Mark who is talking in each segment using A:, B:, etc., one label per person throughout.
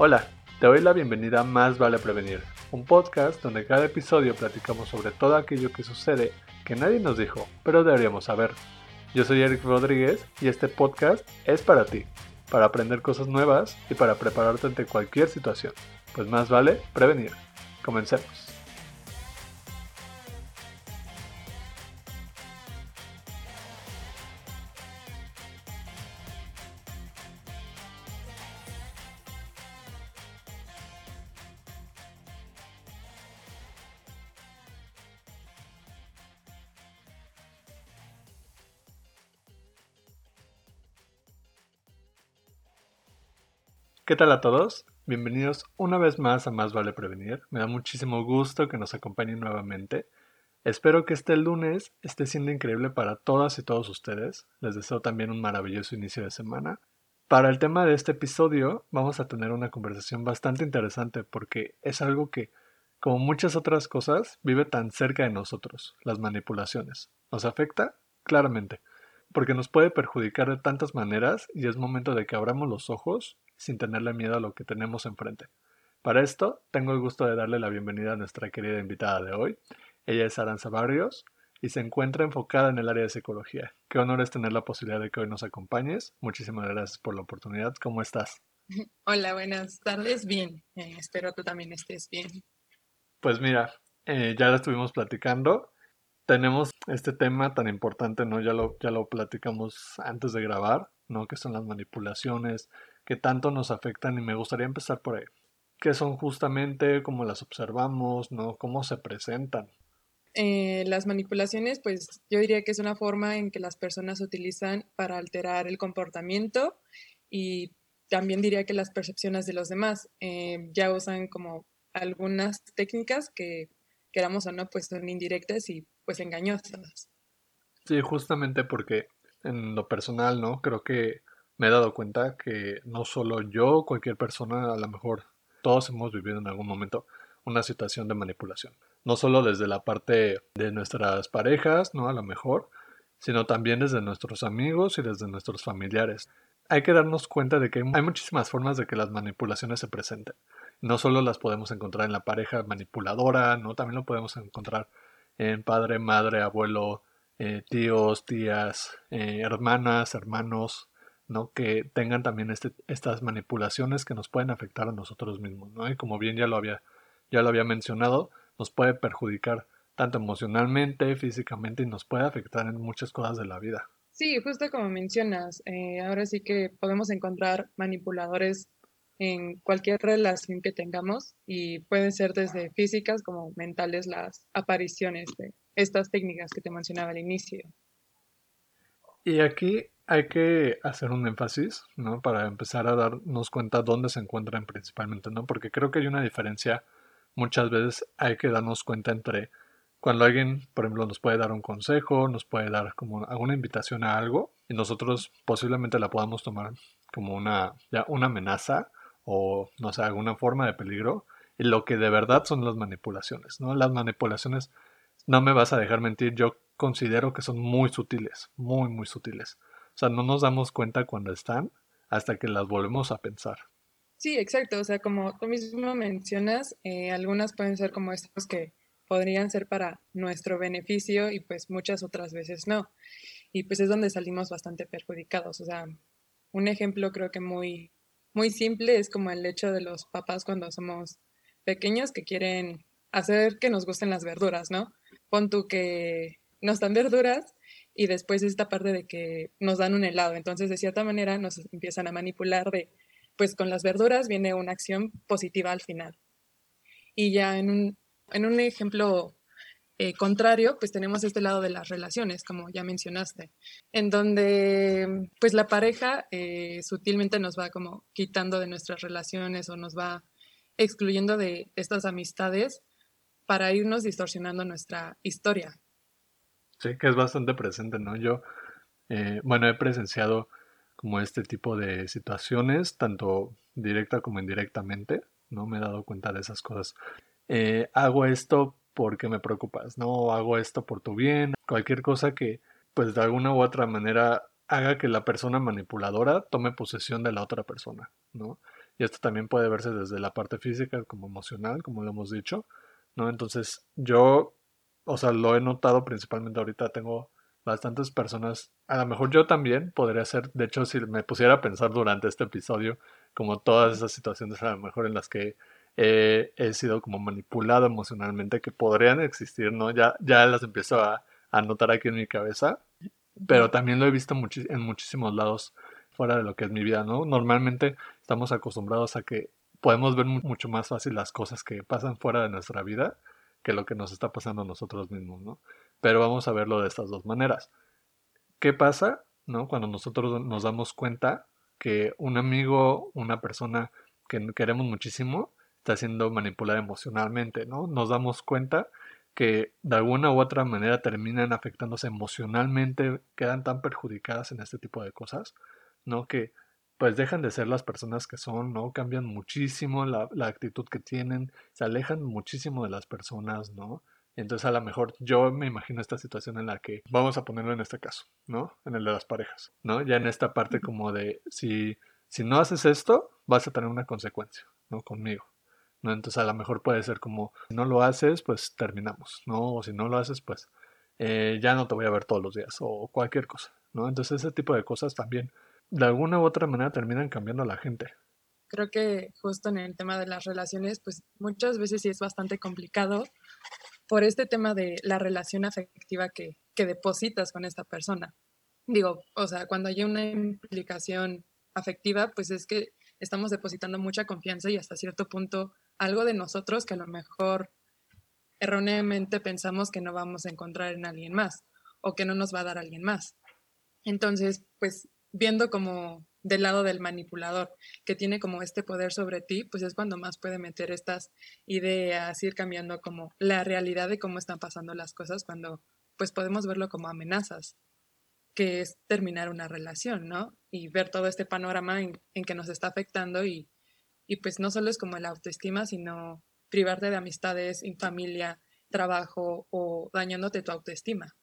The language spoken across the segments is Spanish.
A: Hola, te doy la bienvenida a Más Vale Prevenir, un podcast donde cada episodio platicamos sobre todo aquello que sucede que nadie nos dijo, pero deberíamos saber. Yo soy Eric Rodríguez y este podcast es para ti, para aprender cosas nuevas y para prepararte ante cualquier situación. Pues más vale prevenir. Comencemos. ¿Qué tal a todos? Bienvenidos una vez más a Más Vale Prevenir. Me da muchísimo gusto que nos acompañen nuevamente. Espero que este lunes esté siendo increíble para todas y todos ustedes. Les deseo también un maravilloso inicio de semana. Para el tema de este episodio vamos a tener una conversación bastante interesante porque es algo que, como muchas otras cosas, vive tan cerca de nosotros, las manipulaciones. ¿Nos afecta? Claramente, porque nos puede perjudicar de tantas maneras y es momento de que abramos los ojos sin tenerle miedo a lo que tenemos enfrente. Para esto, tengo el gusto de darle la bienvenida a nuestra querida invitada de hoy. Ella es Aranza Barrios y se encuentra enfocada en el área de psicología. Qué honor es tener la posibilidad de que hoy nos acompañes. Muchísimas gracias por la oportunidad. ¿Cómo estás?
B: Hola, buenas tardes. Bien, eh, espero tú también estés bien.
A: Pues mira, eh, ya lo estuvimos platicando. Tenemos este tema tan importante, ¿no? Ya lo, ya lo platicamos antes de grabar, ¿no? Que son las manipulaciones, que tanto nos afectan y me gustaría empezar por ahí. ¿Qué son justamente? ¿Cómo las observamos? ¿No? ¿Cómo se presentan?
B: Eh, las manipulaciones, pues yo diría que es una forma en que las personas utilizan para alterar el comportamiento y también diría que las percepciones de los demás. Eh, ya usan como algunas técnicas que queramos o no, pues son indirectas y pues engañosas.
A: Sí, justamente porque en lo personal, ¿no? Creo que me he dado cuenta que no solo yo, cualquier persona, a lo mejor todos hemos vivido en algún momento una situación de manipulación. No solo desde la parte de nuestras parejas, ¿no? A lo mejor, sino también desde nuestros amigos y desde nuestros familiares. Hay que darnos cuenta de que hay muchísimas formas de que las manipulaciones se presenten. No solo las podemos encontrar en la pareja manipuladora, ¿no? También lo podemos encontrar en padre, madre, abuelo, eh, tíos, tías, eh, hermanas, hermanos, ¿no? Que tengan también este, estas manipulaciones que nos pueden afectar a nosotros mismos, ¿no? Y como bien ya lo había, ya lo había mencionado, nos puede perjudicar tanto emocionalmente, físicamente y nos puede afectar en muchas cosas de la vida.
B: Sí, justo como mencionas, eh, ahora sí que podemos encontrar manipuladores en cualquier relación que tengamos y pueden ser desde físicas como mentales las apariciones de estas técnicas que te mencionaba al inicio.
A: Y aquí hay que hacer un énfasis, ¿no? Para empezar a darnos cuenta dónde se encuentran principalmente, ¿no? Porque creo que hay una diferencia, muchas veces hay que darnos cuenta entre cuando alguien, por ejemplo, nos puede dar un consejo, nos puede dar como alguna invitación a algo y nosotros posiblemente la podamos tomar como una, ya una amenaza o, no sé, alguna forma de peligro y lo que de verdad son las manipulaciones, ¿no? Las manipulaciones, no me vas a dejar mentir, yo considero que son muy sutiles, muy, muy sutiles. O sea, no nos damos cuenta cuando están hasta que las volvemos a pensar.
B: Sí, exacto. O sea, como tú mismo mencionas, eh, algunas pueden ser como estas que podrían ser para nuestro beneficio y pues muchas otras veces no. Y pues es donde salimos bastante perjudicados. O sea, un ejemplo creo que muy, muy simple es como el hecho de los papás cuando somos pequeños que quieren hacer que nos gusten las verduras, ¿no? Pon tú que nos dan verduras y después esta parte de que nos dan un helado. Entonces, de cierta manera, nos empiezan a manipular de, pues con las verduras viene una acción positiva al final. Y ya en un, en un ejemplo eh, contrario, pues tenemos este lado de las relaciones, como ya mencionaste, en donde pues la pareja eh, sutilmente nos va como quitando de nuestras relaciones o nos va excluyendo de estas amistades para irnos distorsionando nuestra historia.
A: Sí, que es bastante presente, ¿no? Yo, eh, bueno, he presenciado como este tipo de situaciones, tanto directa como indirectamente, ¿no? Me he dado cuenta de esas cosas. Eh, hago esto porque me preocupas, ¿no? Hago esto por tu bien, cualquier cosa que, pues de alguna u otra manera haga que la persona manipuladora tome posesión de la otra persona, ¿no? Y esto también puede verse desde la parte física como emocional, como lo hemos dicho, ¿no? Entonces yo, o sea, lo he notado principalmente ahorita, tengo bastantes personas, a lo mejor yo también podría ser, de hecho, si me pusiera a pensar durante este episodio, como todas esas situaciones a lo mejor en las que he sido como manipulado emocionalmente, que podrían existir, ¿no? Ya, ya las empiezo a, a notar aquí en mi cabeza, pero también lo he visto en muchísimos lados fuera de lo que es mi vida, ¿no? Normalmente estamos acostumbrados a que podemos ver mucho más fácil las cosas que pasan fuera de nuestra vida que lo que nos está pasando a nosotros mismos, ¿no? Pero vamos a verlo de estas dos maneras. ¿Qué pasa, ¿no? Cuando nosotros nos damos cuenta que un amigo, una persona que queremos muchísimo, está siendo manipulada emocionalmente, ¿no? Nos damos cuenta que de alguna u otra manera terminan afectándose emocionalmente, quedan tan perjudicadas en este tipo de cosas, ¿no? Que pues dejan de ser las personas que son, ¿no? Cambian muchísimo la, la actitud que tienen, se alejan muchísimo de las personas, ¿no? Entonces a lo mejor yo me imagino esta situación en la que vamos a ponerlo en este caso, ¿no? En el de las parejas, ¿no? Ya en esta parte como de si, si no haces esto, vas a tener una consecuencia, ¿no? Conmigo. ¿no? Entonces a lo mejor puede ser como, si no lo haces, pues terminamos, ¿no? O si no lo haces, pues eh, ya no te voy a ver todos los días o cualquier cosa, ¿no? Entonces ese tipo de cosas también, de alguna u otra manera, terminan cambiando a la gente.
B: Creo que justo en el tema de las relaciones, pues muchas veces sí es bastante complicado por este tema de la relación afectiva que, que depositas con esta persona. Digo, o sea, cuando hay una implicación afectiva, pues es que estamos depositando mucha confianza y hasta cierto punto algo de nosotros que a lo mejor erróneamente pensamos que no vamos a encontrar en alguien más o que no nos va a dar alguien más. Entonces, pues viendo como del lado del manipulador, que tiene como este poder sobre ti, pues es cuando más puede meter estas ideas, ir cambiando como la realidad de cómo están pasando las cosas, cuando pues podemos verlo como amenazas, que es terminar una relación, ¿no? Y ver todo este panorama en, que nos está afectando y y pues no solo es como la autoestima, sino privarte de amistades, familia, trabajo o dañándote tu autoestima.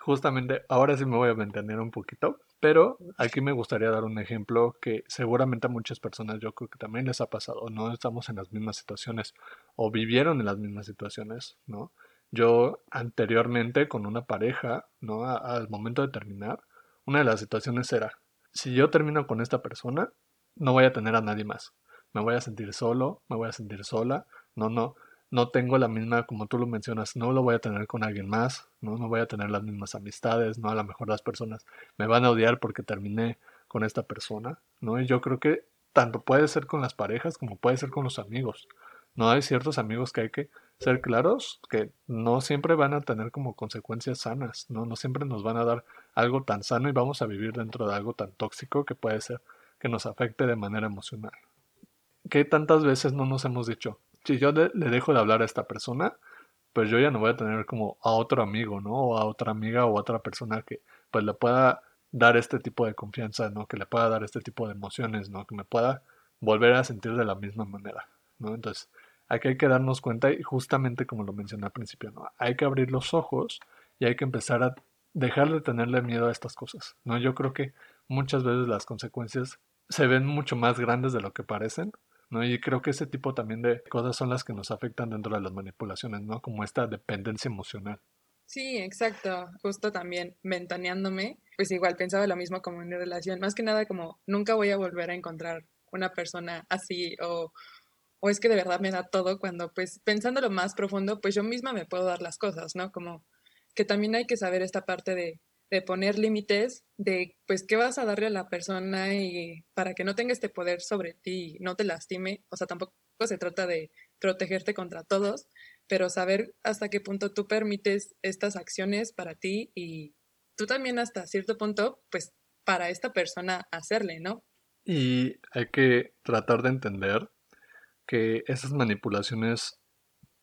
A: Justamente, ahora sí me voy a mantener un poquito, pero aquí me gustaría dar un ejemplo que seguramente a muchas personas yo creo que también les ha pasado, no estamos en las mismas situaciones o vivieron en las mismas situaciones, ¿no? Yo anteriormente con una pareja, ¿no? al momento de terminar, una de las situaciones era, si yo termino con esta persona, no voy a tener a nadie más me voy a sentir solo, me voy a sentir sola, no, no, no tengo la misma, como tú lo mencionas, no lo voy a tener con alguien más, no, no voy a tener las mismas amistades, no, a lo mejor las personas me van a odiar porque terminé con esta persona, ¿no? Y yo creo que tanto puede ser con las parejas como puede ser con los amigos, ¿no? Hay ciertos amigos que hay que ser claros que no siempre van a tener como consecuencias sanas, ¿no? No siempre nos van a dar algo tan sano y vamos a vivir dentro de algo tan tóxico que puede ser que nos afecte de manera emocional. ¿Qué tantas veces no nos hemos dicho? Si yo le, dejo de hablar a esta persona, pues yo ya no voy a tener como a otro amigo, ¿no? O a otra amiga o a otra persona que pues le pueda dar este tipo de confianza, ¿no? Que le pueda dar este tipo de emociones, ¿no? Que me pueda volver a sentir de la misma manera, ¿no? Entonces, aquí hay que darnos cuenta y justamente como lo mencioné al principio, ¿no? Hay que abrir los ojos y hay que empezar a dejar de tenerle miedo a estas cosas, ¿no? Yo creo que muchas veces las consecuencias se ven mucho más grandes de lo que parecen ¿no? Y creo que ese tipo también de cosas son las que nos afectan dentro de las manipulaciones, ¿no? Como esta dependencia emocional.
B: Sí, exacto. Justo también ventaneándome, pues igual pensaba lo mismo como en mi relación. Más que nada como nunca voy a volver a encontrar una persona así o, o es que de verdad me da todo cuando pues pensando lo más profundo, pues yo misma me puedo dar las cosas, ¿no? Como que también hay que saber esta parte de de poner límites, de pues qué vas a darle a la persona y para que no tenga este poder sobre ti y no te lastime. O sea, tampoco se trata de protegerte contra todos, pero saber hasta qué punto tú permites estas acciones para ti y tú también hasta cierto punto, pues para esta persona hacerle, ¿no?
A: Y hay que tratar de entender que esas manipulaciones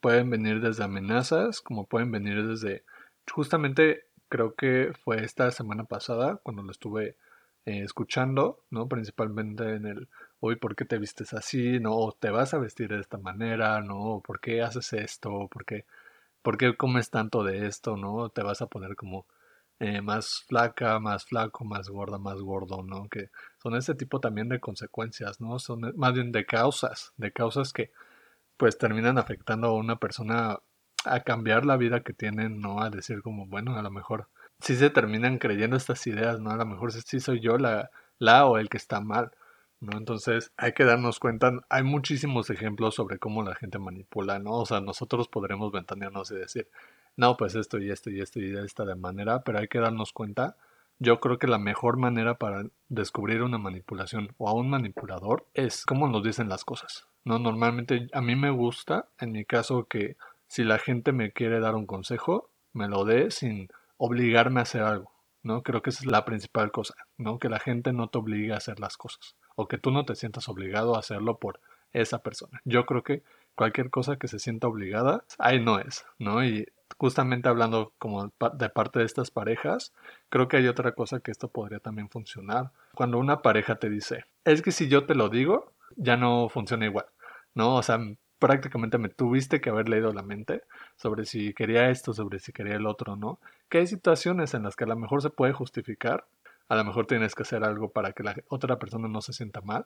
A: pueden venir desde amenazas, como pueden venir desde justamente creo que fue esta semana pasada cuando lo estuve eh, escuchando, ¿no? Principalmente en el, hoy, ¿por qué te vistes así? ¿No? O te vas a vestir de esta manera, ¿no? ¿Por qué haces esto? ¿Por qué, por qué comes tanto de esto? ¿No? Te vas a poner como eh, más flaca, más flaco, más gorda, más gordo, ¿no? Que son ese tipo también de consecuencias, ¿no? Son más bien de causas, de causas que pues terminan afectando a una persona a cambiar la vida que tienen, ¿no? A decir como, bueno, a lo mejor sí se terminan creyendo estas ideas, ¿no? A lo mejor sí soy yo la, la o el que está mal, ¿no? Entonces hay que darnos cuenta, hay muchísimos ejemplos sobre cómo la gente manipula, ¿no? O sea, nosotros podremos ventanearnos y decir, no, pues esto y esto y esto y esta de manera, pero hay que darnos cuenta. Yo creo que la mejor manera para descubrir una manipulación o a un manipulador es cómo nos dicen las cosas. No, normalmente a mí me gusta, en mi caso, que si la gente me quiere dar un consejo, me lo dé sin obligarme a hacer algo. ¿no? Creo que esa es la principal cosa, ¿no? Que la gente no te obligue a hacer las cosas o que tú no te sientas obligado a hacerlo por esa persona. Yo creo que cualquier cosa que se sienta obligada, ahí no es, ¿no? Y justamente hablando como de parte de estas parejas, creo que hay otra cosa que esto podría también funcionar. Cuando una pareja te dice, es que si yo te lo digo, ya no funciona igual, ¿no? O sea, prácticamente me tuviste que haber leído la mente sobre si quería esto, sobre si quería el otro, ¿no? Que hay situaciones en las que a lo mejor se puede justificar, a lo mejor tienes que hacer algo para que la otra persona no se sienta mal,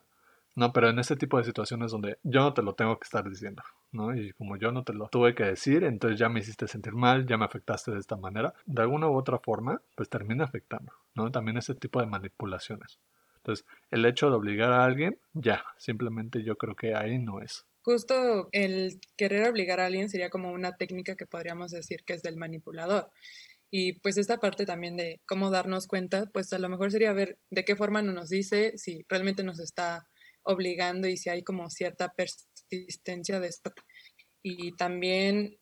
A: ¿no? Pero en este tipo de situaciones donde yo no te lo tengo que estar diciendo, ¿no? Y como yo no te lo tuve que decir, entonces ya me hiciste sentir mal, ya me afectaste de esta manera, de alguna u otra forma, pues termina afectando, ¿no? También ese tipo de manipulaciones. Entonces, el hecho de obligar a alguien, ya, simplemente yo creo que ahí no es.
B: Justo el querer obligar a alguien sería como una técnica que podríamos decir que es del manipulador. Y pues esta parte también de cómo darnos cuenta, pues a lo mejor sería ver de qué forma nos dice, si realmente nos está obligando y si hay como cierta persistencia de esto. Y también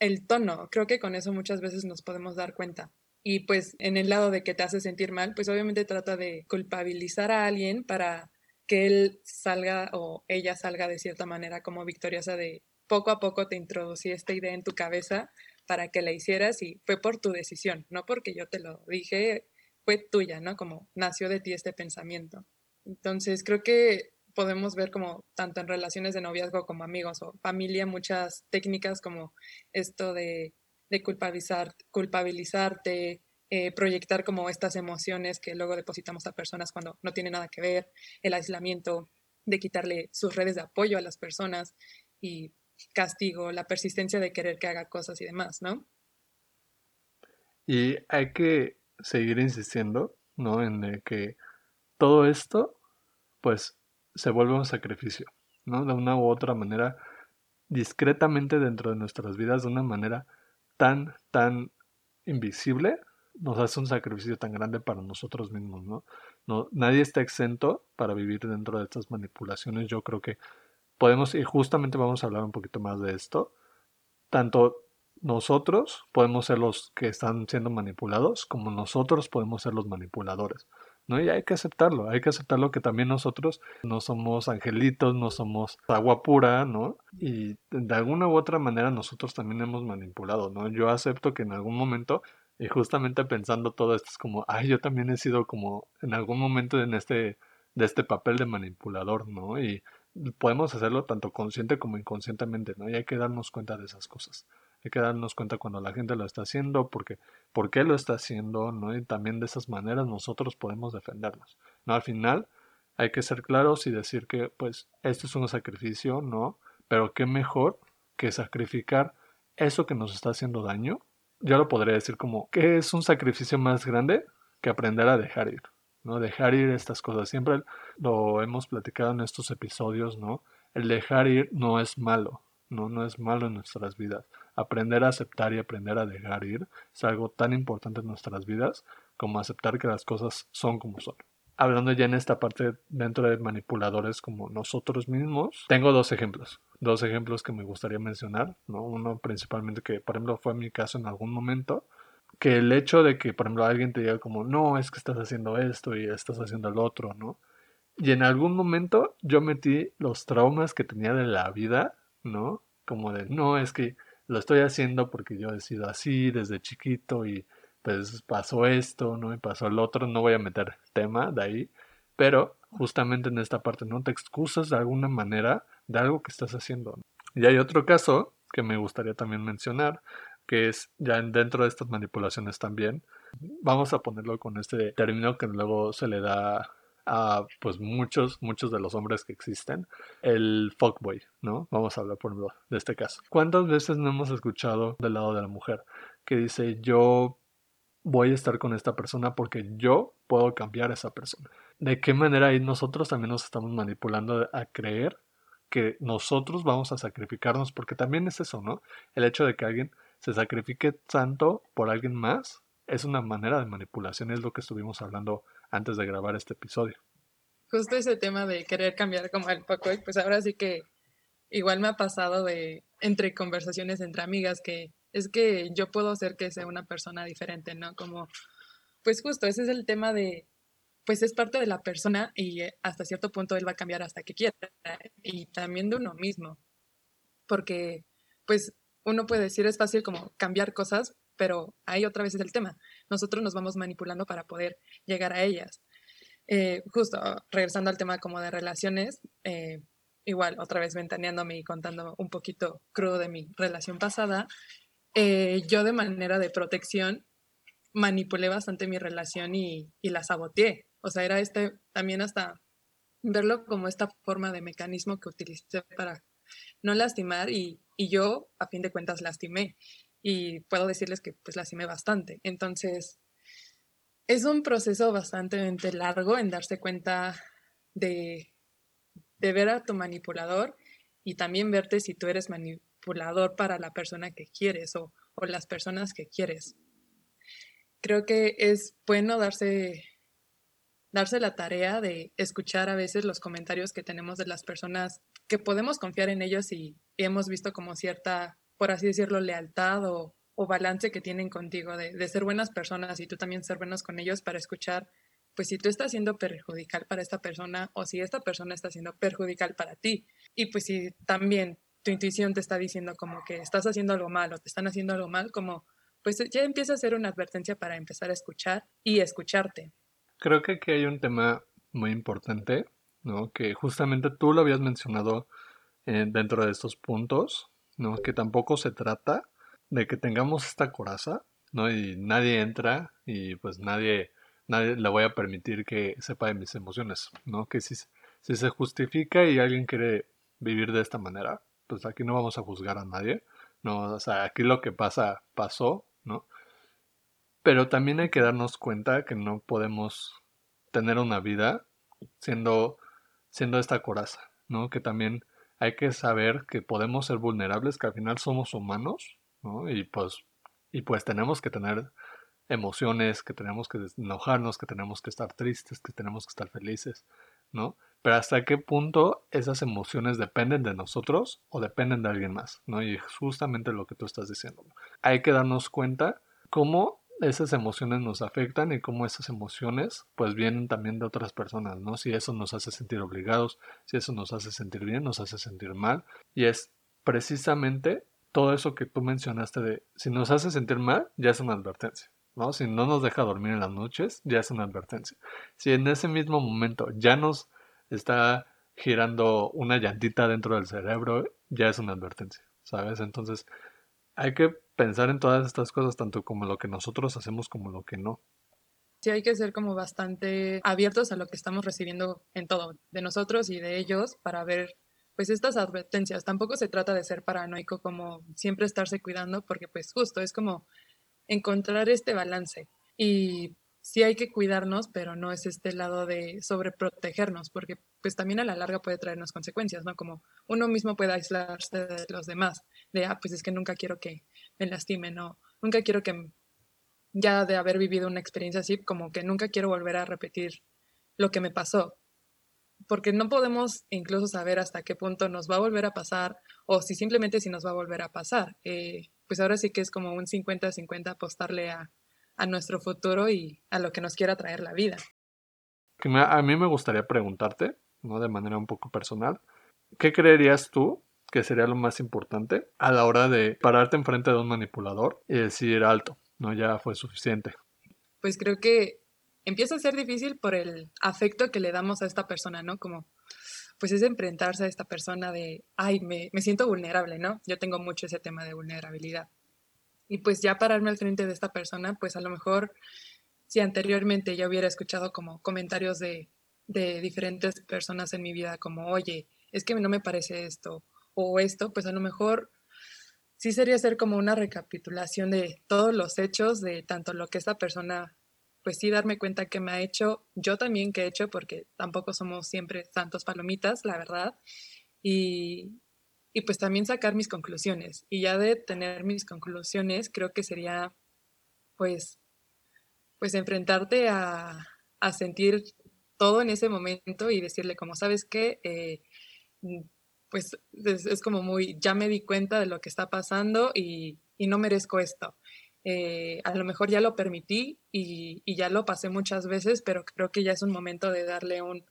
B: el tono, creo que con eso muchas veces nos podemos dar cuenta. Y pues en el lado de que te hace sentir mal, pues obviamente trata de culpabilizar a alguien para que él salga o ella salga de cierta manera como victoriosa de poco a poco te introducí esta idea en tu cabeza para que la hicieras y fue por tu decisión, no porque yo te lo dije, fue tuya, ¿no? Como nació de ti este pensamiento. Entonces, creo que podemos ver como tanto en relaciones de noviazgo como amigos o familia muchas técnicas como esto de, de culpabilizar, culpabilizarte, eh, proyectar como estas emociones que luego depositamos a personas cuando no tiene nada que ver, el aislamiento, de quitarle sus redes de apoyo a las personas y castigo, la persistencia de querer que haga cosas y demás, ¿no?
A: Y hay que seguir insistiendo, ¿no? En que todo esto, pues, se vuelve un sacrificio, ¿no? De una u otra manera, discretamente dentro de nuestras vidas, de una manera tan, tan invisible, nos hace un sacrificio tan grande para nosotros mismos, ¿no? no nadie está exento para vivir dentro de estas manipulaciones. Yo creo que podemos, y justamente vamos a hablar un poquito más de esto, tanto nosotros podemos ser los que están siendo manipulados, como nosotros podemos ser los manipuladores. ¿no? Y hay que aceptarlo, hay que aceptarlo que también nosotros no somos angelitos, no somos agua pura, ¿no? Y de alguna u otra manera nosotros también hemos manipulado, ¿no? Yo acepto que en algún momento y justamente pensando todo esto es como, ay, yo también he sido como en algún momento en este, de este papel de manipulador, ¿no? Y podemos hacerlo tanto consciente como inconscientemente, ¿no? Y hay que darnos cuenta de esas cosas. Hay que darnos cuenta cuando la gente lo está haciendo, porque, por qué lo está haciendo, ¿no? Y también de esas maneras nosotros podemos defendernos, ¿no? Al final hay que ser claros y decir que, pues, esto es un sacrificio, ¿no? Pero qué mejor que sacrificar eso que nos está haciendo daño yo lo podría decir como que es un sacrificio más grande que aprender a dejar ir, ¿no? Dejar ir estas cosas. Siempre lo hemos platicado en estos episodios, ¿no? El dejar ir no es malo, ¿no? No es malo en nuestras vidas. Aprender a aceptar y aprender a dejar ir es algo tan importante en nuestras vidas como aceptar que las cosas son como son hablando ya en esta parte dentro de manipuladores como nosotros mismos, tengo dos ejemplos, dos ejemplos que me gustaría mencionar, ¿no? Uno principalmente que, por ejemplo, fue mi caso en algún momento, que el hecho de que, por ejemplo, alguien te diga como, no, es que estás haciendo esto y estás haciendo el otro, ¿no? Y en algún momento yo metí los traumas que tenía de la vida, ¿no? Como de, no, es que lo estoy haciendo porque yo he sido así desde chiquito y pues pasó esto, ¿no? Y pasó el otro, no voy a meter tema de ahí, pero justamente en esta parte no te excusas de alguna manera de algo que estás haciendo. Y hay otro caso que me gustaría también mencionar, que es ya dentro de estas manipulaciones también. Vamos a ponerlo con este término que luego se le da a pues muchos, muchos de los hombres que existen, el fuckboy, ¿no? Vamos a hablar por ejemplo de este caso. ¿Cuántas veces no hemos escuchado del lado de la mujer que dice yo voy a estar con esta persona porque yo puedo cambiar a esa persona? ¿De qué manera ahí nosotros también nos estamos manipulando a creer que nosotros vamos a sacrificarnos? Porque también es eso, ¿no? El hecho de que alguien se sacrifique tanto por alguien más es una manera de manipulación, es lo que estuvimos hablando antes de grabar este episodio.
B: Justo ese tema de querer cambiar como el poco, pues ahora sí que igual me ha pasado de entre conversaciones entre amigas que es que yo puedo hacer que sea una persona diferente, ¿no? Como, pues justo, ese es el tema de, pues es parte de la persona y eh, hasta cierto punto él va a cambiar hasta que quiera y también de uno mismo, porque pues uno puede decir es fácil como cambiar cosas, pero ahí otra vez es el tema. Nosotros nos vamos manipulando para poder llegar a ellas. Eh, justo regresando al tema como de relaciones, eh, igual otra vez ventaneándome y contando un poquito crudo de mi relación pasada, eh, yo de manera de protección manipulé bastante mi relación y, y la saboteé. O sea, era este también hasta verlo como esta forma de mecanismo que utilicé para no lastimar y, y yo a fin de cuentas lastimé y puedo decirles que pues lastimé bastante. Entonces, es un proceso bastante largo en darse cuenta de, de ver a tu manipulador y también verte si tú eres manipulador para la persona que quieres o, o las personas que quieres. Creo que es bueno darse, darse la tarea de escuchar a veces los comentarios que tenemos de las personas que podemos confiar en ellos y hemos visto como cierta por así decirlo, lealtad o, balance que tienen contigo, de, ser buenas personas y tú también ser buenos con ellos para escuchar, pues si tú estás siendo perjudicial para esta persona o si esta persona está siendo perjudicial para ti. Y pues si también tu intuición te está diciendo como que estás haciendo algo mal o te están haciendo algo mal, como pues ya empieza a ser una advertencia para empezar a escuchar y escucharte.
A: Creo que aquí hay un tema muy importante, ¿no? Que justamente tú lo habías mencionado eh, dentro de estos puntos, ¿no? Que tampoco se trata de que tengamos esta coraza, ¿no? Y nadie entra y pues nadie, nadie le voy a permitir que sepa de mis emociones, ¿no? Que si, si se justifica y alguien quiere vivir de esta manera, pues aquí no vamos a juzgar a nadie, ¿no? O sea, aquí lo que pasa, pasó, ¿no? Pero también hay que darnos cuenta que no podemos tener una vida siendo, siendo esta coraza, ¿no? Que también hay que saber que podemos ser vulnerables, que al final somos humanos, ¿no? Y pues, y pues tenemos que tener emociones, que tenemos que enojarnos, que tenemos que estar tristes, que tenemos que estar felices, ¿no? Pero hasta qué punto esas emociones dependen de nosotros o dependen de alguien más, ¿no? Y justamente lo que tú estás diciendo. Hay que darnos cuenta cómo esas emociones nos afectan y cómo esas emociones pues vienen también de otras personas, ¿no? Si eso nos hace sentir obligados, si eso nos hace sentir bien, nos hace sentir mal. Y es precisamente todo eso que tú mencionaste de si nos hace sentir mal, ya es una advertencia, ¿no? Si no nos deja dormir en las noches, ya es una advertencia. Si en ese mismo momento ya nos está girando una llantita dentro del cerebro, ya es una advertencia, ¿sabes? Entonces, hay que pensar en todas estas cosas, tanto como lo que nosotros hacemos como lo que no.
B: Sí, hay que ser como bastante abiertos a lo que estamos recibiendo en todo, de nosotros y de ellos, para ver pues estas advertencias. Tampoco se trata de ser paranoico como siempre estarse cuidando, porque pues justo es como encontrar este balance. Y sí hay que cuidarnos, pero no es este lado de sobreprotegernos, porque pues también a la larga puede traernos consecuencias, ¿no? Como uno mismo puede aislarse de los demás, de, ah, pues es que nunca quiero que me lastimen, no, nunca quiero que, ya de haber vivido una experiencia así, como que nunca quiero volver a repetir lo que me pasó, porque no podemos incluso saber hasta qué punto nos va a volver a pasar o si simplemente si nos va a volver a pasar. Eh, pues ahora sí que es como un 50-50 apostarle a, a nuestro futuro y a lo que nos quiera traer la vida.
A: A mí me gustaría preguntarte, ¿no? de manera un poco personal, ¿qué creerías tú que sería lo más importante a la hora de pararte enfrente de un manipulador y decir alto, no ya fue suficiente?
B: Pues creo que empieza a ser difícil por el afecto que le damos a esta persona, ¿no? Como, pues es enfrentarse a esta persona de, ay, me, me siento vulnerable, ¿no? Yo tengo mucho ese tema de vulnerabilidad. Y pues ya pararme al frente de esta persona, pues a lo mejor si anteriormente ya hubiera escuchado como comentarios de, de diferentes personas en mi vida, como, oye, es que no me parece esto o esto, pues a lo mejor sí sería hacer como una recapitulación de todos los hechos, de tanto lo que esta persona, pues sí darme cuenta que me ha hecho, yo también que he hecho, porque tampoco somos siempre tantos palomitas, la verdad, y, y pues también sacar mis conclusiones. Y ya de tener mis conclusiones, creo que sería pues, pues enfrentarte a, a sentir todo en ese momento y decirle como, ¿sabes qué? Eh, mm, pues es, como muy, ya me di cuenta de lo que está pasando y, y no merezco esto. Eh, a lo mejor ya lo permití y, y, ya lo pasé muchas veces, pero creo que ya es un momento de darle un,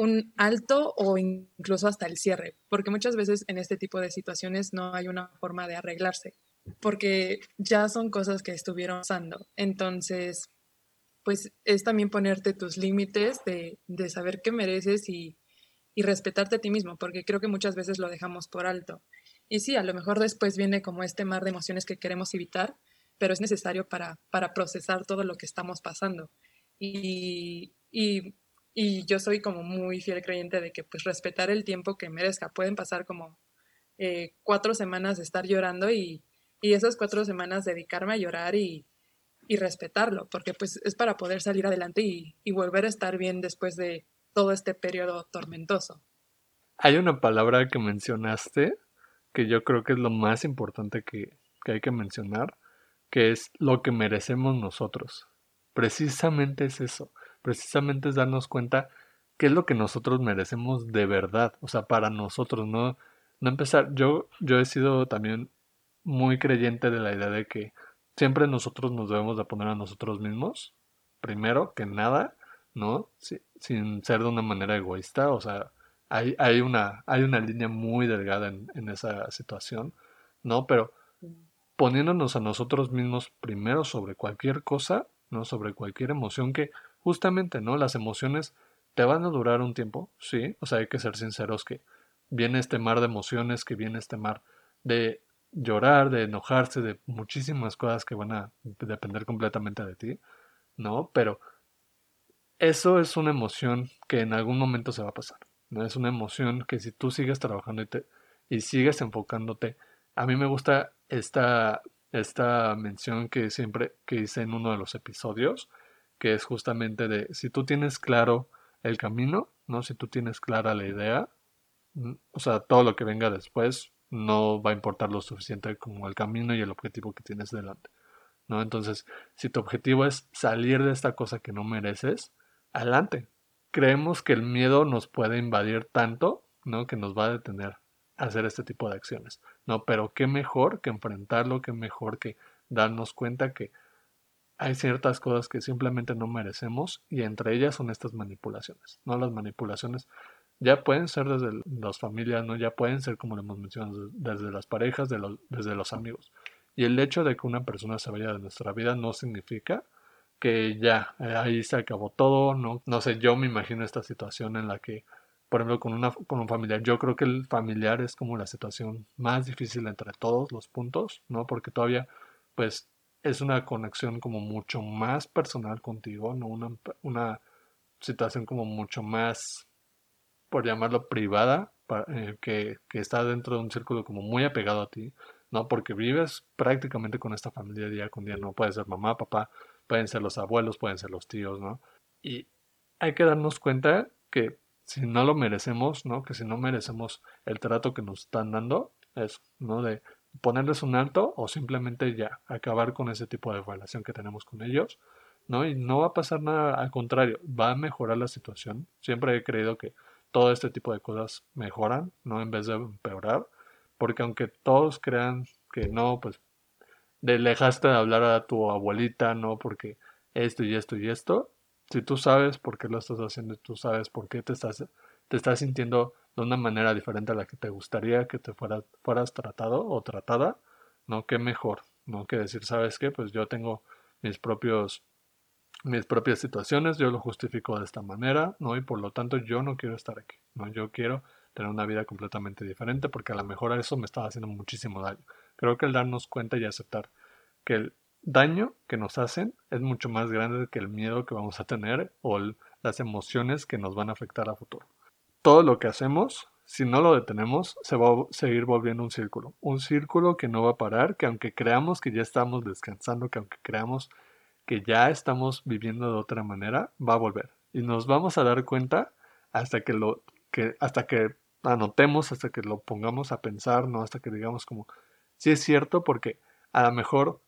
B: un alto o incluso hasta el cierre, porque muchas veces en este tipo de situaciones no hay una forma de arreglarse, porque ya son cosas que estuvieron pasando. Entonces, pues es también ponerte tus límites de, de saber qué mereces y, y, respetarte a ti mismo, porque creo que muchas veces lo dejamos por alto. Y sí, a lo mejor después viene como este mar de emociones que queremos evitar, pero es necesario para, para procesar todo lo que estamos pasando. Y, y y yo soy como muy fiel creyente de que pues respetar el tiempo que merezca. Pueden pasar como eh, cuatro semanas de estar llorando y, y, esas cuatro semanas dedicarme a llorar y, y, respetarlo, porque pues es para poder salir adelante y, y volver a estar bien después de todo este periodo tormentoso.
A: Hay una palabra que mencionaste que yo creo que es lo más importante que, que hay que mencionar, que es lo que merecemos nosotros. Precisamente es eso precisamente es darnos cuenta qué es lo que nosotros merecemos de verdad, o sea, para nosotros, no, no empezar, yo, yo he sido también muy creyente de la idea de que siempre nosotros nos debemos de poner a nosotros mismos, primero que nada, ¿no? sin ser de una manera egoísta, o sea, hay, hay, una, hay una línea muy delgada en, en esa situación, ¿no? Pero poniéndonos a nosotros mismos primero sobre cualquier cosa, ¿no? Sobre cualquier emoción que justamente, ¿no? Las emociones te van a durar un tiempo, sí, o sea, hay que ser sinceros que viene este mar de emociones, que viene este mar de llorar, de enojarse, de muchísimas cosas que van a depender completamente de ti, ¿no? Pero eso es una emoción que en algún momento se va a pasar, ¿no? Es una emoción que si tú sigues trabajando y, te, y sigues enfocándote, a mí me gusta esta, esta mención que siempre que hice en uno de los episodios, que es justamente de si tú tienes claro el camino, ¿no? Si tú tienes clara la idea, mm, o sea, todo lo que venga después no va a importar lo suficiente como el camino y el objetivo que tienes delante, ¿no? Entonces, si tu objetivo es salir de esta cosa que no mereces, adelante. Creemos que el miedo nos puede invadir tanto, ¿no? Que nos va a detener a hacer este tipo de acciones, ¿no? Pero qué mejor que enfrentarlo, qué mejor que darnos cuenta que hay ciertas cosas que simplemente no merecemos y entre ellas son estas manipulaciones, ¿no? Las manipulaciones ya pueden ser desde las familias, ¿no? Ya pueden ser, como le hemos mencionado, desde las parejas, los, desde los amigos. Y el hecho de que una persona se vaya de nuestra vida no significa que ya, eh, ahí se acabó todo, ¿no? No sé, yo me imagino esta situación en la que, por ejemplo, con, una, con un familiar, yo creo que el familiar es como la situación más difícil entre todos los puntos, ¿no? Porque todavía, pues, es una conexión como mucho más personal contigo, ¿no? Una, una situación como mucho más, por llamarlo privada, eh, que, que, está dentro de un círculo como muy apegado a ti, ¿no? Porque vives prácticamente con esta familia día con día, ¿no? Puede ser mamá, papá, pueden ser los abuelos, pueden ser los tíos, ¿no? Y hay que darnos cuenta que si no lo merecemos, ¿no? Que si no merecemos el trato que nos están dando, es, ¿no? De ponerles un alto o simplemente ya acabar con ese tipo de relación que tenemos con ellos, ¿no? Y no va a pasar nada, al contrario, va a mejorar la situación. Siempre he creído que todo este tipo de cosas mejoran, ¿no? En vez de empeorar, porque aunque todos crean que no, pues dejaste de hablar a tu abuelita, ¿no? Porque esto y esto y esto, si tú sabes por qué lo estás haciendo, tú sabes por qué te estás, te estás sintiendo de una manera diferente a la que te gustaría que te fuera, fueras tratado o tratada, ¿no? Qué mejor, ¿no? Que decir, ¿sabes qué? Pues yo tengo mis propios mis propias situaciones, yo lo justifico de esta manera, ¿no? Y por lo tanto yo no quiero estar aquí, ¿no? Yo quiero tener una vida completamente diferente, porque a lo mejor eso me estaba haciendo muchísimo daño. Creo que el darnos cuenta y aceptar que el daño que nos hacen es mucho más grande que el miedo que vamos a tener o las emociones que nos van a afectar a futuro. Todo lo que hacemos, si no lo detenemos, se va a seguir volviendo un círculo. Un círculo que no va a parar, que aunque creamos que ya estamos descansando, que aunque creamos que ya estamos viviendo de otra manera, va a volver. Y nos vamos a dar cuenta hasta que lo que hasta que anotemos, hasta que lo pongamos a pensar, no hasta que digamos como si es cierto porque a lo mejor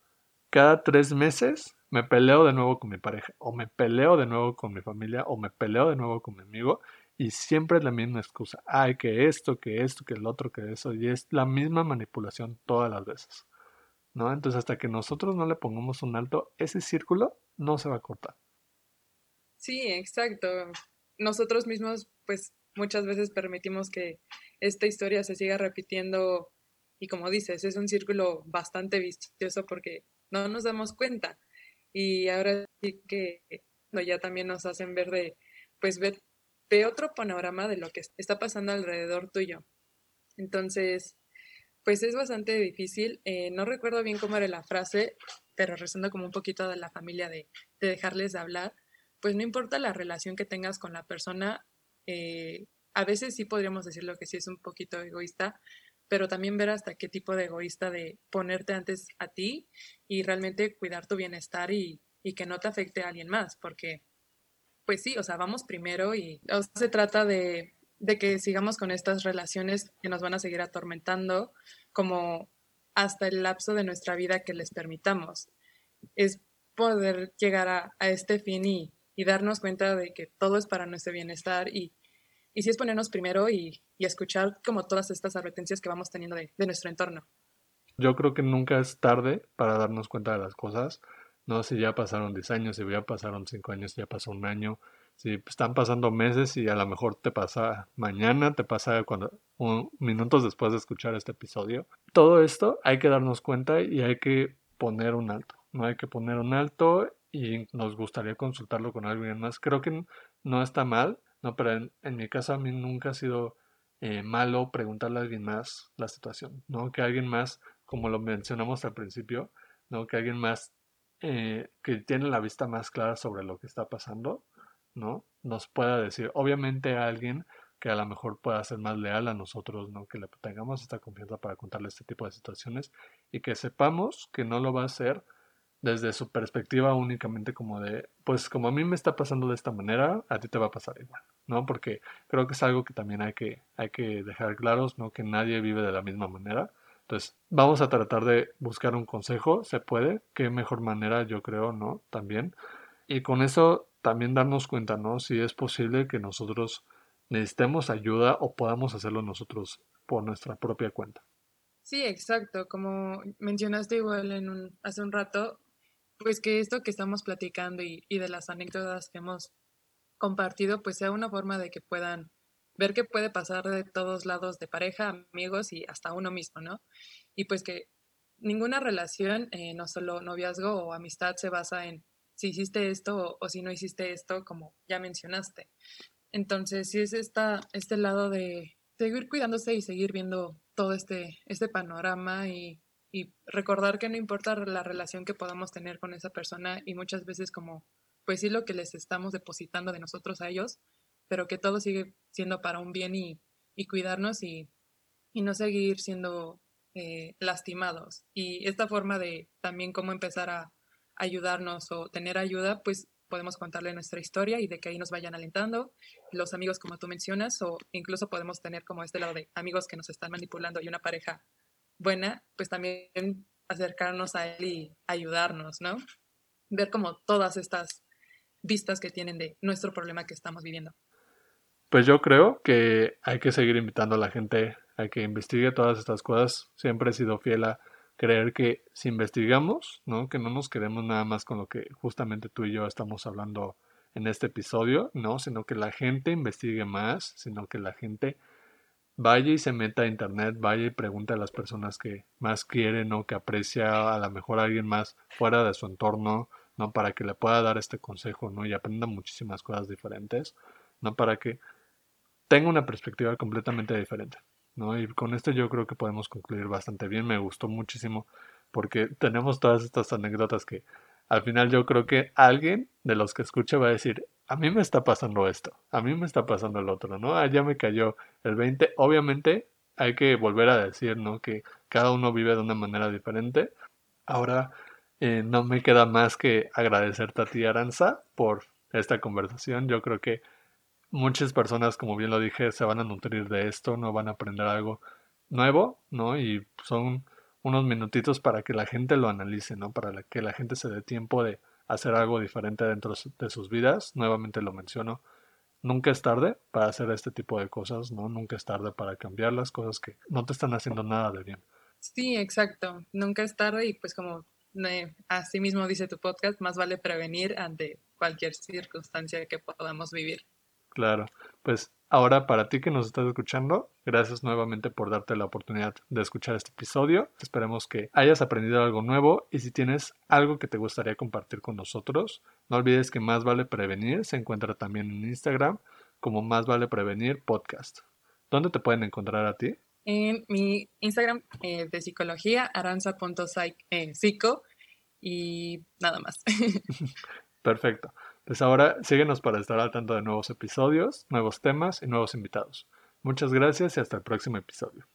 A: cada tres meses me peleo de nuevo con mi pareja, o me peleo de nuevo con mi familia, o me peleo de nuevo con mi amigo, y siempre es la misma excusa. Ay, que esto, que esto, que el otro, que eso, y es la misma manipulación todas las veces. ¿No? Entonces, hasta que nosotros no le pongamos un alto, ese círculo no se va a cortar.
B: Sí, exacto. Nosotros mismos, pues, muchas veces permitimos que esta historia se siga repitiendo y como dices, es un círculo bastante vicioso porque no nos damos cuenta. Y ahora sí que no, ya también nos hacen ver de, pues ver, ve otro panorama de lo que está pasando alrededor tuyo. Entonces, pues es bastante difícil. Eh, no recuerdo bien cómo era la frase, pero rezando como un poquito de la familia de, de, dejarles de hablar. Pues no importa la relación que tengas con la persona, eh, a veces sí podríamos decirlo que sí es un poquito egoísta, pero también ver hasta qué tipo de egoísta de ponerte antes a ti y realmente cuidar tu bienestar y, que no te afecte a alguien más, porque pues sí, o sea, vamos primero y se trata de, de que sigamos con estas relaciones que nos van a seguir atormentando como hasta el lapso de nuestra vida que les permitamos. Es poder llegar a, este fin y, y, darnos cuenta de que todo es para nuestro bienestar y y sí es ponernos primero y, escuchar como todas estas advertencias que vamos teniendo de, nuestro entorno.
A: Yo creo que nunca es tarde para darnos cuenta de las cosas. No si ya pasaron 10 años, si ya pasaron 5 años, si ya pasó un año, si están pasando meses y a lo mejor te pasa mañana, te pasa cuando minutos después de escuchar este episodio. Todo esto hay que darnos cuenta y hay que poner un alto. No hay que poner un alto y nos gustaría consultarlo con alguien más. Creo que no está mal no, pero en, mi caso a mí nunca ha sido eh, malo preguntarle a alguien más la situación, ¿no? Que alguien más, como lo mencionamos al principio, ¿no? Que alguien más eh, que tiene la vista más clara sobre lo que está pasando, ¿no? Nos pueda decir, obviamente alguien que a lo mejor pueda ser más leal a nosotros, ¿no? Que le tengamos esta confianza para contarle este tipo de situaciones y que sepamos que no lo va a hacer desde su perspectiva únicamente como de, pues como a mí me está pasando de esta manera, a ti te va a pasar igual, ¿no? Porque creo que es algo que también hay que, hay que dejar claros, ¿no? Que nadie vive de la misma manera. Entonces, vamos a tratar de buscar un consejo, se puede, qué mejor manera yo creo, ¿no? También. Y con eso también darnos cuenta, ¿no? Si es posible que nosotros necesitemos ayuda o podamos hacerlo nosotros por nuestra propia cuenta.
B: Sí, exacto. Como mencionaste igual en un, hace un rato, pues que esto que estamos platicando y, de las anécdotas que hemos compartido, pues sea una forma de que puedan ver qué puede pasar de todos lados de pareja, amigos y hasta uno mismo, ¿no? Y pues que ninguna relación, eh, no solo noviazgo o amistad, se basa en si hiciste esto o, si no hiciste esto, como ya mencionaste. Entonces, si es esta, este lado de seguir cuidándose y seguir viendo todo este, este panorama y y recordar que no importa la relación que podamos tener con esa persona y muchas veces como, pues sí lo que les estamos depositando de nosotros a ellos, pero que todo sigue siendo para un bien y, y cuidarnos y, y, no seguir siendo eh, lastimados. Y esta forma de también cómo empezar a ayudarnos o tener ayuda, pues podemos contarle nuestra historia y de que ahí nos vayan alentando, los amigos como tú mencionas, o incluso podemos tener como este lado de amigos que nos están manipulando y una pareja buena, pues también acercarnos a él y ayudarnos, ¿no? Ver como todas estas vistas que tienen de nuestro problema que estamos viviendo.
A: Pues yo creo que hay que seguir invitando a la gente a que investigue todas estas cosas. Siempre he sido fiel a creer que si investigamos, ¿no? Que no nos quedemos nada más con lo que justamente tú y yo estamos hablando en este episodio, ¿no? Sino que la gente investigue más, sino que la gente vaya y se meta a internet, vaya y pregunte a las personas que más quieren o que aprecia a lo mejor a alguien más fuera de su entorno, ¿no? Para que le pueda dar este consejo, ¿no? Y aprenda muchísimas cosas diferentes, ¿no? Para que tenga una perspectiva completamente diferente. ¿no? Y con esto yo creo que podemos concluir bastante bien. Me gustó muchísimo porque tenemos todas estas anécdotas que al final yo creo que alguien de los que escucha va a decir, a mí me está pasando esto, a mí me está pasando el otro, ¿no? Ah, ya me cayó el 20. Obviamente hay que volver a decir, ¿no? Que cada uno vive de una manera diferente. Ahora eh, no me queda más que agradecerte a ti, Aranza, por esta conversación. Yo creo que muchas personas, como bien lo dije, se van a nutrir de esto, no van a aprender algo nuevo, ¿no? Y son unos minutitos para que la gente lo analice, ¿no? Para que la gente se dé tiempo de hacer algo diferente dentro de sus vidas. Nuevamente lo menciono, nunca es tarde para hacer este tipo de cosas, ¿no? Nunca es tarde para cambiar las cosas que no te están haciendo nada de bien.
B: Sí, exacto. Nunca es tarde y pues como así mismo dice tu podcast, más vale prevenir ante cualquier circunstancia que podamos vivir.
A: Claro, pues ahora para ti que nos estás escuchando, gracias nuevamente por darte la oportunidad de escuchar este episodio. Esperemos que hayas aprendido algo nuevo y si tienes algo que te gustaría compartir con nosotros, no olvides que Más Vale Prevenir se encuentra también en Instagram como Más Vale Prevenir Podcast. ¿Dónde te pueden encontrar a ti?
B: En mi Instagram eh, de psicología, aranza.psico y nada más.
A: Perfecto. Pues ahora síguenos para estar al tanto de nuevos episodios, nuevos temas y nuevos invitados. Muchas gracias y hasta el próximo episodio.